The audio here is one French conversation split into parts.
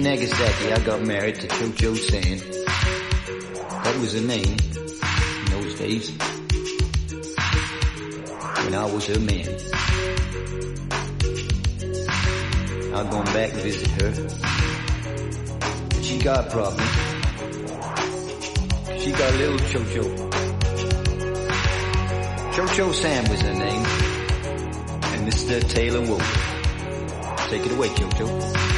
In Nagasaki, I got married to Chocho San. That was her name in those days. When I was her man. I've gone back to visit her. But she got a problem. She got a little Chocho. Chocho Sam was her name. And Mr. Taylor Wolf. Take it away, Chocho.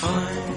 fine.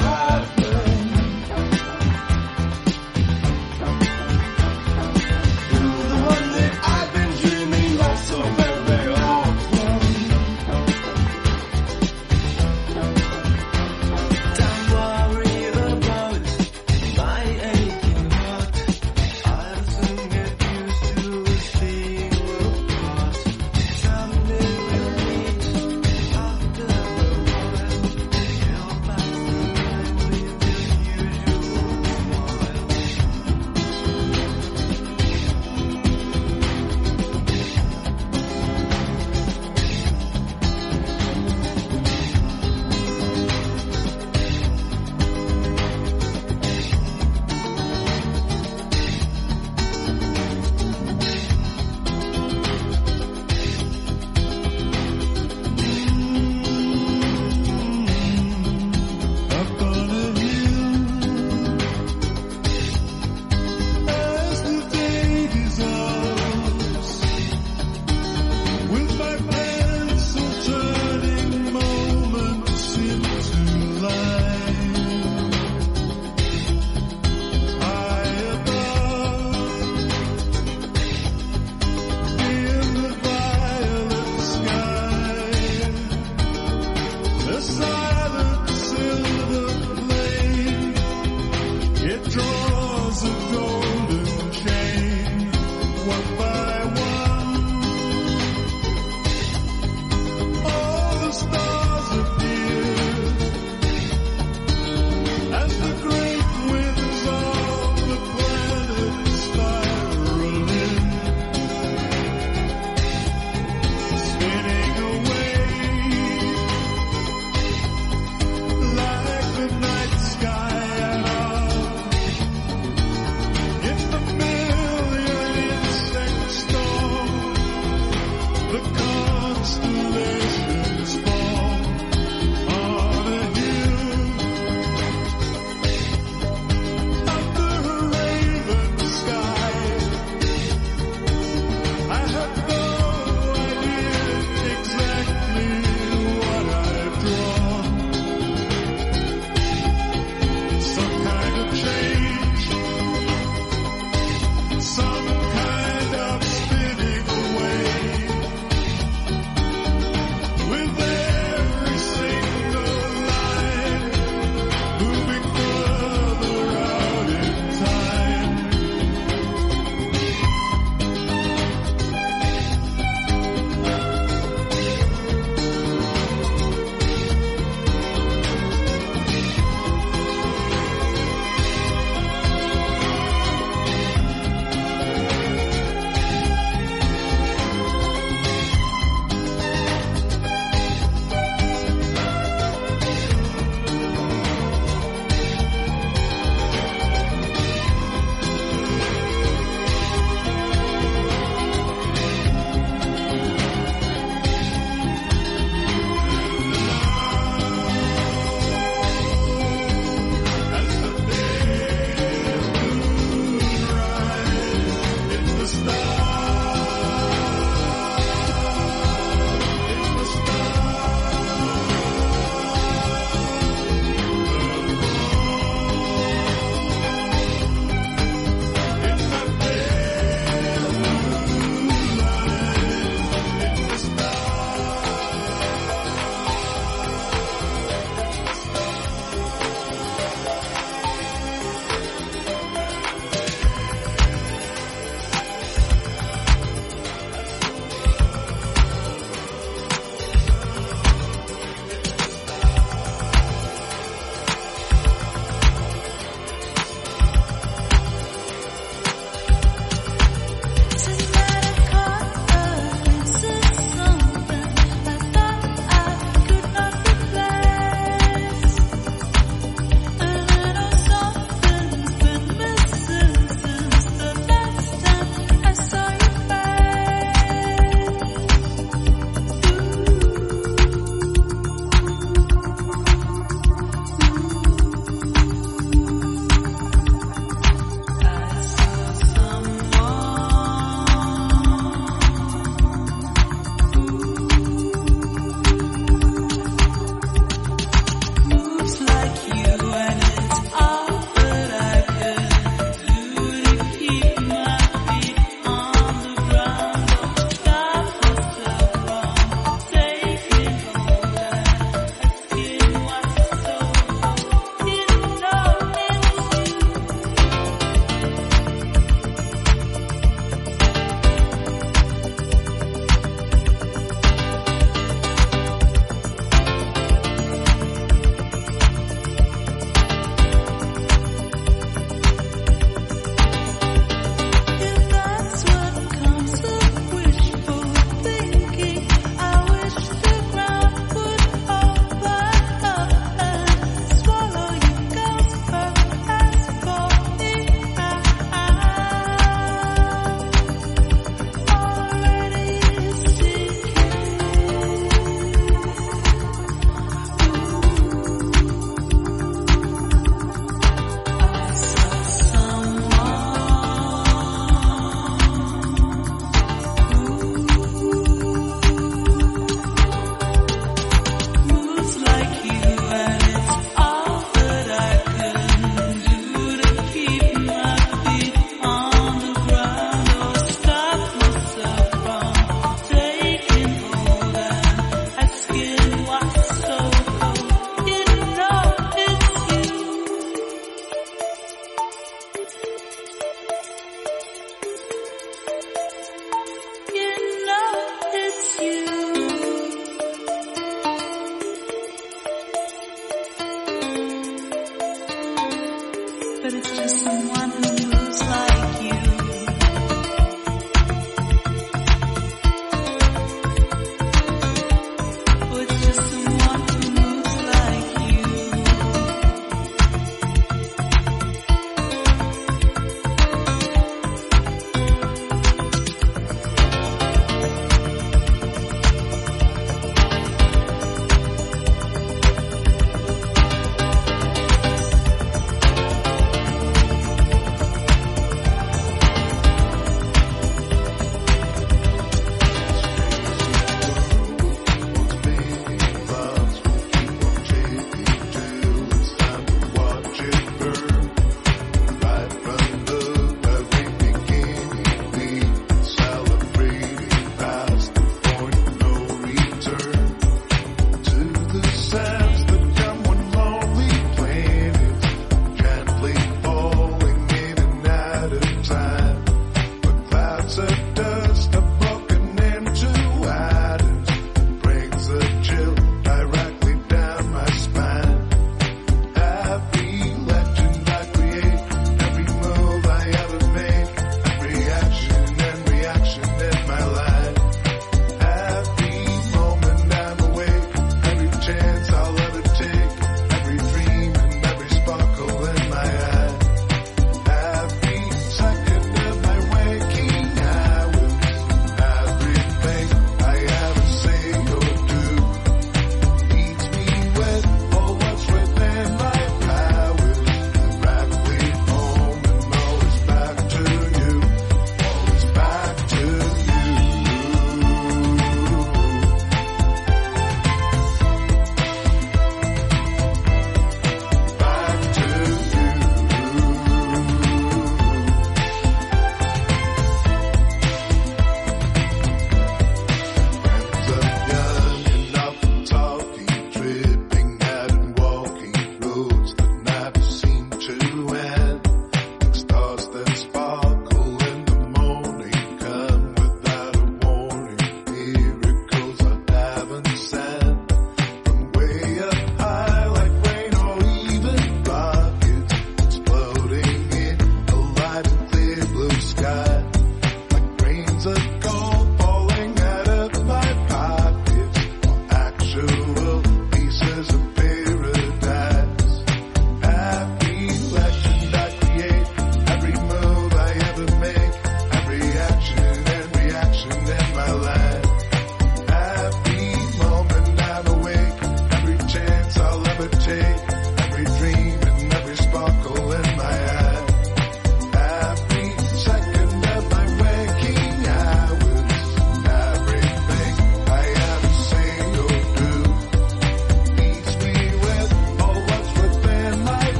have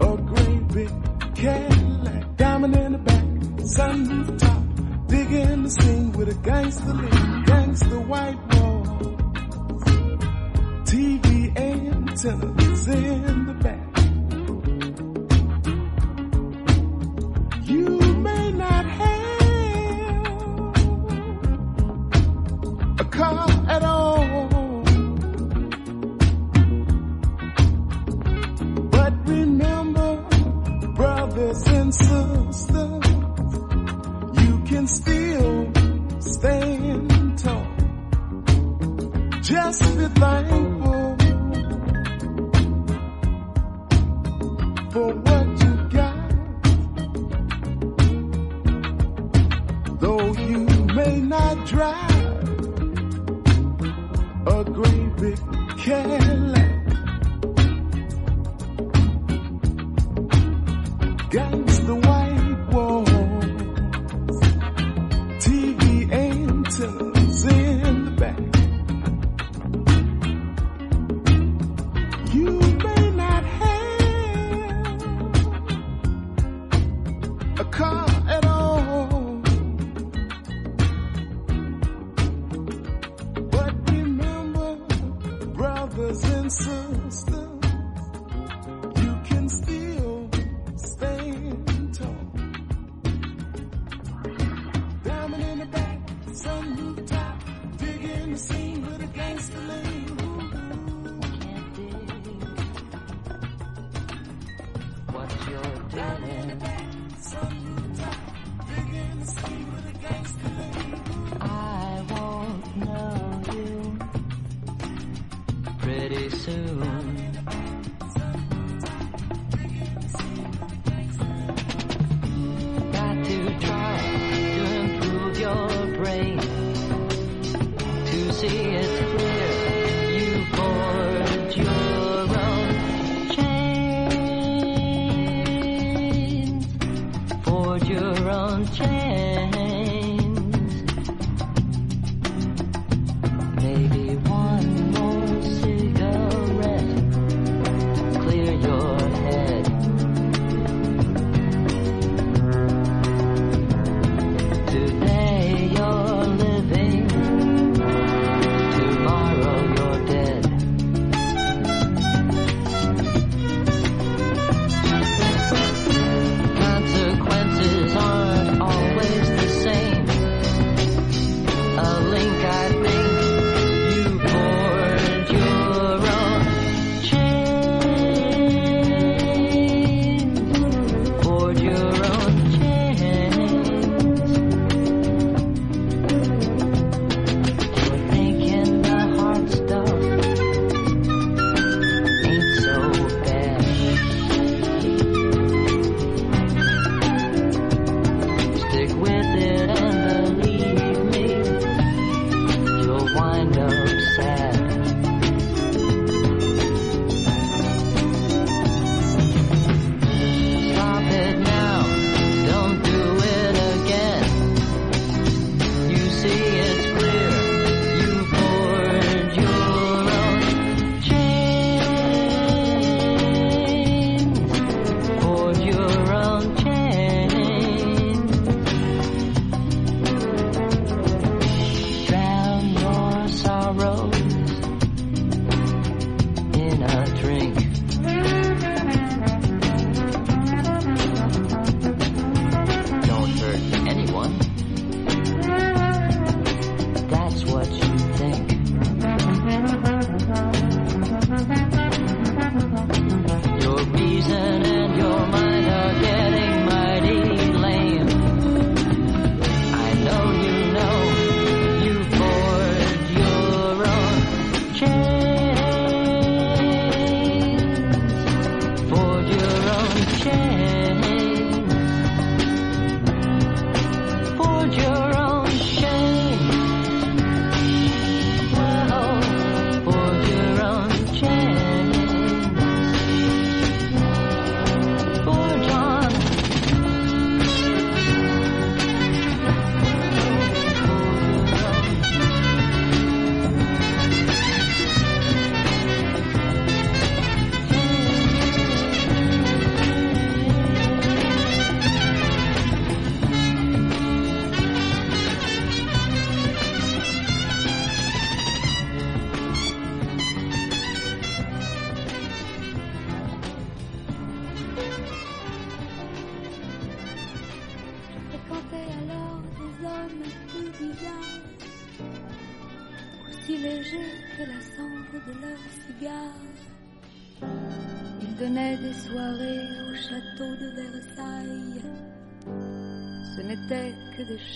A great big Cadillac, diamond in the back, sunroof top, digging the scene with a gangster lean, gangster white walls, TV antennas in the back.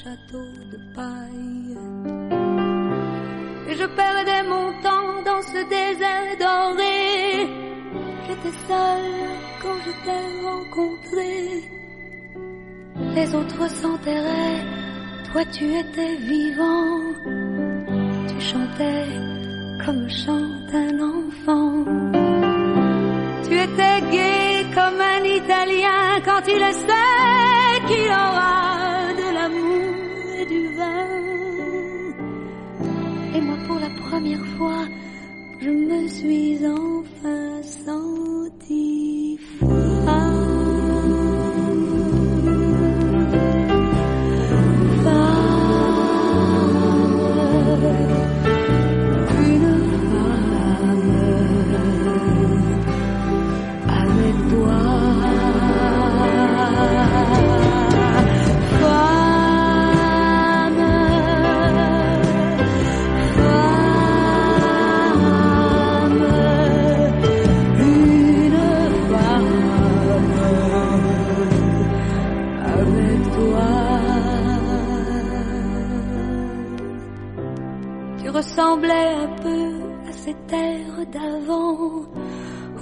Châteaux de paille. Et je perdais mon temps dans ce désert doré. J'étais seule quand je t'ai rencontré. Les autres s'enterraient, toi tu étais vivant. Tu chantais comme chante un enfant. Tu étais gai comme un Italien quand il sait qu'il aura première fois, je me suis enfin senti ressemblait un peu à ces terres d'avant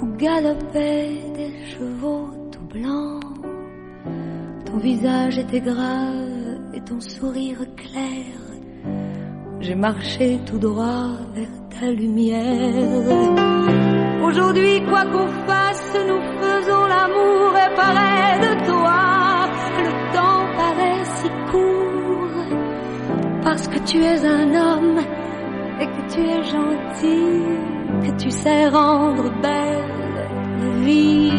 où galopaient des chevaux tout blancs. Ton visage était grave et ton sourire clair. J'ai marché tout droit vers ta lumière. Aujourd'hui, quoi qu'on fasse, nous faisons l'amour et pareil de toi. Le temps paraît si court parce que tu es un homme et que tu es gentil, que tu sais rendre belle la vie.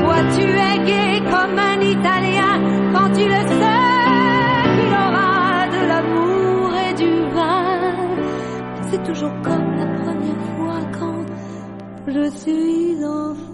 Toi tu es gai comme un Italien quand tu le sais qu'il aura de l'amour et du vin. C'est toujours comme la première fois quand je suis enfin